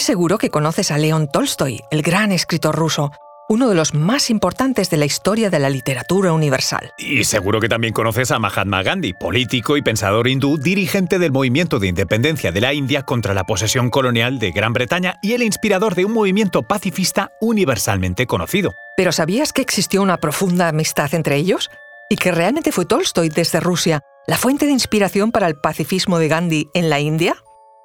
Es seguro que conoces a León Tolstoy, el gran escritor ruso, uno de los más importantes de la historia de la literatura universal. Y seguro que también conoces a Mahatma Gandhi, político y pensador hindú, dirigente del movimiento de independencia de la India contra la posesión colonial de Gran Bretaña y el inspirador de un movimiento pacifista universalmente conocido. ¿Pero sabías que existió una profunda amistad entre ellos? ¿Y que realmente fue Tolstoy desde Rusia la fuente de inspiración para el pacifismo de Gandhi en la India?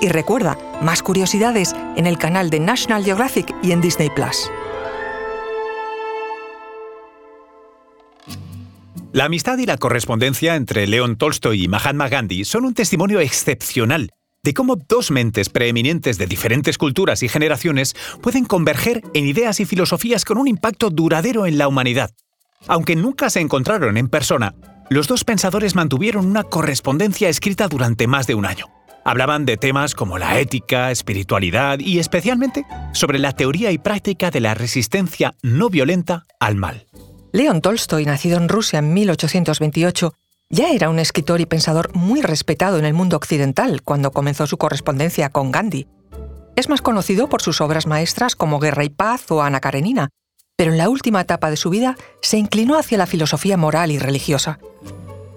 Y recuerda, más curiosidades en el canal de National Geographic y en Disney Plus. La amistad y la correspondencia entre León Tolstoy y Mahatma Gandhi son un testimonio excepcional de cómo dos mentes preeminentes de diferentes culturas y generaciones pueden converger en ideas y filosofías con un impacto duradero en la humanidad. Aunque nunca se encontraron en persona, los dos pensadores mantuvieron una correspondencia escrita durante más de un año. Hablaban de temas como la ética, espiritualidad y especialmente sobre la teoría y práctica de la resistencia no violenta al mal. León Tolstoy, nacido en Rusia en 1828, ya era un escritor y pensador muy respetado en el mundo occidental cuando comenzó su correspondencia con Gandhi. Es más conocido por sus obras maestras como Guerra y Paz o Ana Karenina, pero en la última etapa de su vida se inclinó hacia la filosofía moral y religiosa.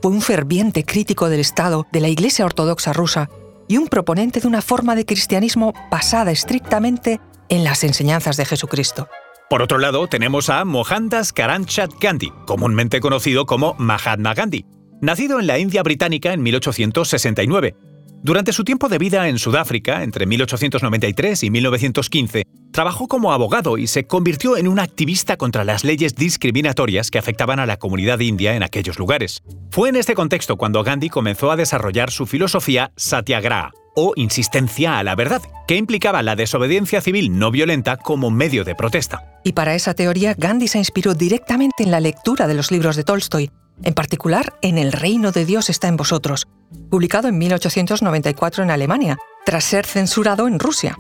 Fue un ferviente crítico del Estado de la Iglesia Ortodoxa rusa y un proponente de una forma de cristianismo basada estrictamente en las enseñanzas de Jesucristo. Por otro lado, tenemos a Mohandas Karamchand Gandhi, comúnmente conocido como Mahatma Gandhi, nacido en la India británica en 1869. Durante su tiempo de vida en Sudáfrica, entre 1893 y 1915, trabajó como abogado y se convirtió en un activista contra las leyes discriminatorias que afectaban a la comunidad india en aquellos lugares. Fue en este contexto cuando Gandhi comenzó a desarrollar su filosofía satyagraha, o insistencia a la verdad, que implicaba la desobediencia civil no violenta como medio de protesta. Y para esa teoría, Gandhi se inspiró directamente en la lectura de los libros de Tolstoy, en particular en El reino de Dios está en vosotros, publicado en 1894 en Alemania, tras ser censurado en Rusia.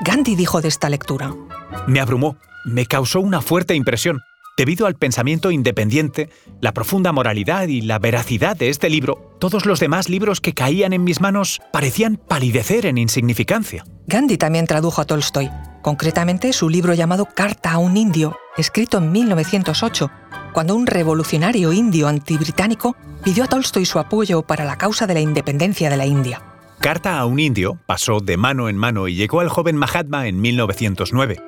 Gandhi dijo de esta lectura. Me abrumó, me causó una fuerte impresión. Debido al pensamiento independiente, la profunda moralidad y la veracidad de este libro, todos los demás libros que caían en mis manos parecían palidecer en insignificancia. Gandhi también tradujo a Tolstoy, concretamente su libro llamado Carta a un indio, escrito en 1908, cuando un revolucionario indio antibritánico pidió a Tolstoy su apoyo para la causa de la independencia de la India. Carta a un indio pasó de mano en mano y llegó al joven Mahatma en 1909.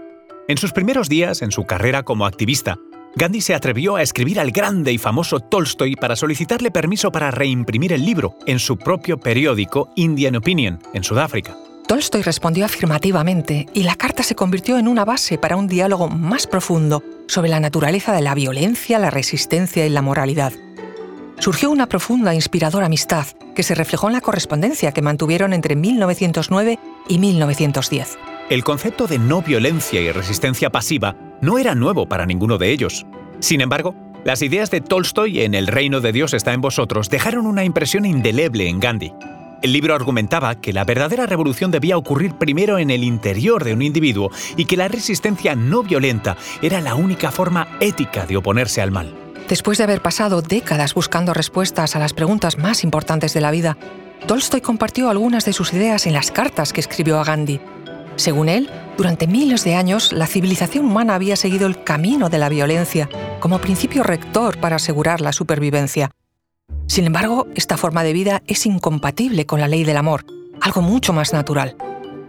En sus primeros días en su carrera como activista, Gandhi se atrevió a escribir al grande y famoso Tolstoy para solicitarle permiso para reimprimir el libro en su propio periódico Indian Opinion, en Sudáfrica. Tolstoy respondió afirmativamente y la carta se convirtió en una base para un diálogo más profundo sobre la naturaleza de la violencia, la resistencia y la moralidad. Surgió una profunda e inspiradora amistad que se reflejó en la correspondencia que mantuvieron entre 1909 y 1910. El concepto de no violencia y resistencia pasiva no era nuevo para ninguno de ellos. Sin embargo, las ideas de Tolstoy en El reino de Dios está en vosotros dejaron una impresión indeleble en Gandhi. El libro argumentaba que la verdadera revolución debía ocurrir primero en el interior de un individuo y que la resistencia no violenta era la única forma ética de oponerse al mal. Después de haber pasado décadas buscando respuestas a las preguntas más importantes de la vida, Tolstoy compartió algunas de sus ideas en las cartas que escribió a Gandhi, según él, durante miles de años la civilización humana había seguido el camino de la violencia como principio rector para asegurar la supervivencia. Sin embargo, esta forma de vida es incompatible con la ley del amor, algo mucho más natural.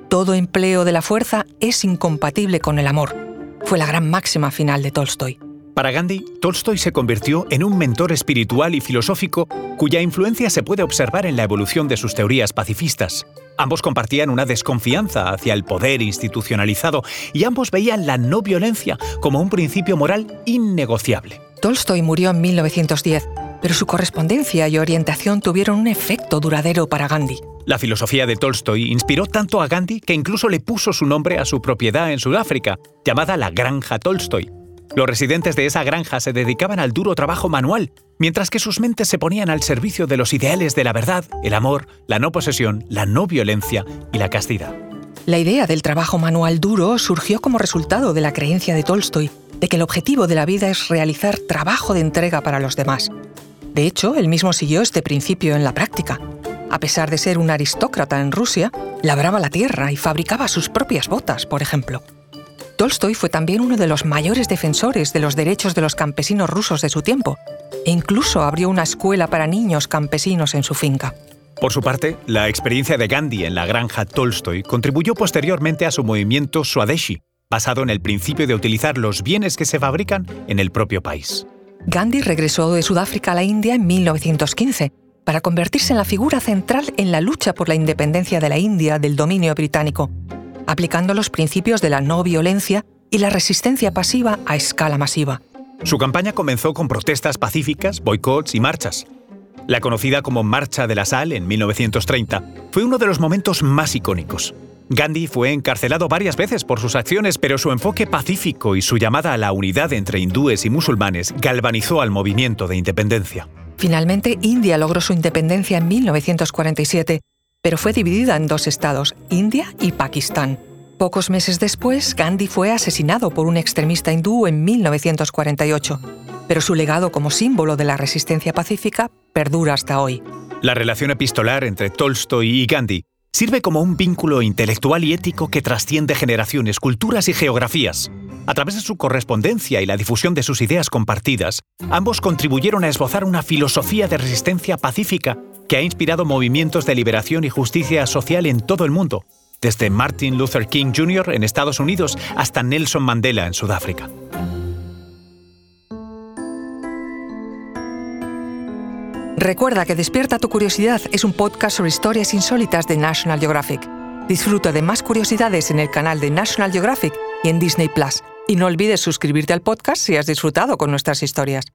Todo empleo de la fuerza es incompatible con el amor. Fue la gran máxima final de Tolstoy. Para Gandhi, Tolstoy se convirtió en un mentor espiritual y filosófico cuya influencia se puede observar en la evolución de sus teorías pacifistas. Ambos compartían una desconfianza hacia el poder institucionalizado y ambos veían la no violencia como un principio moral innegociable. Tolstoy murió en 1910, pero su correspondencia y orientación tuvieron un efecto duradero para Gandhi. La filosofía de Tolstoy inspiró tanto a Gandhi que incluso le puso su nombre a su propiedad en Sudáfrica, llamada la Granja Tolstoy. Los residentes de esa granja se dedicaban al duro trabajo manual, mientras que sus mentes se ponían al servicio de los ideales de la verdad, el amor, la no posesión, la no violencia y la castidad. La idea del trabajo manual duro surgió como resultado de la creencia de Tolstoy de que el objetivo de la vida es realizar trabajo de entrega para los demás. De hecho, él mismo siguió este principio en la práctica. A pesar de ser un aristócrata en Rusia, labraba la tierra y fabricaba sus propias botas, por ejemplo. Tolstoy fue también uno de los mayores defensores de los derechos de los campesinos rusos de su tiempo, e incluso abrió una escuela para niños campesinos en su finca. Por su parte, la experiencia de Gandhi en la granja Tolstoy contribuyó posteriormente a su movimiento Swadeshi, basado en el principio de utilizar los bienes que se fabrican en el propio país. Gandhi regresó de Sudáfrica a la India en 1915 para convertirse en la figura central en la lucha por la independencia de la India del dominio británico, aplicando los principios de la no violencia y la resistencia pasiva a escala masiva. Su campaña comenzó con protestas pacíficas, boicots y marchas. La conocida como Marcha de la Sal en 1930 fue uno de los momentos más icónicos. Gandhi fue encarcelado varias veces por sus acciones, pero su enfoque pacífico y su llamada a la unidad entre hindúes y musulmanes galvanizó al movimiento de independencia. Finalmente, India logró su independencia en 1947, pero fue dividida en dos estados, India y Pakistán. Pocos meses después, Gandhi fue asesinado por un extremista hindú en 1948, pero su legado como símbolo de la resistencia pacífica perdura hasta hoy. La relación epistolar entre Tolstoy y Gandhi sirve como un vínculo intelectual y ético que trasciende generaciones, culturas y geografías. A través de su correspondencia y la difusión de sus ideas compartidas, ambos contribuyeron a esbozar una filosofía de resistencia pacífica que ha inspirado movimientos de liberación y justicia social en todo el mundo, desde Martin Luther King Jr. en Estados Unidos hasta Nelson Mandela en Sudáfrica. Recuerda que Despierta tu Curiosidad es un podcast sobre historias insólitas de National Geographic. Disfruta de más curiosidades en el canal de National Geographic y en Disney Plus. Y no olvides suscribirte al podcast si has disfrutado con nuestras historias.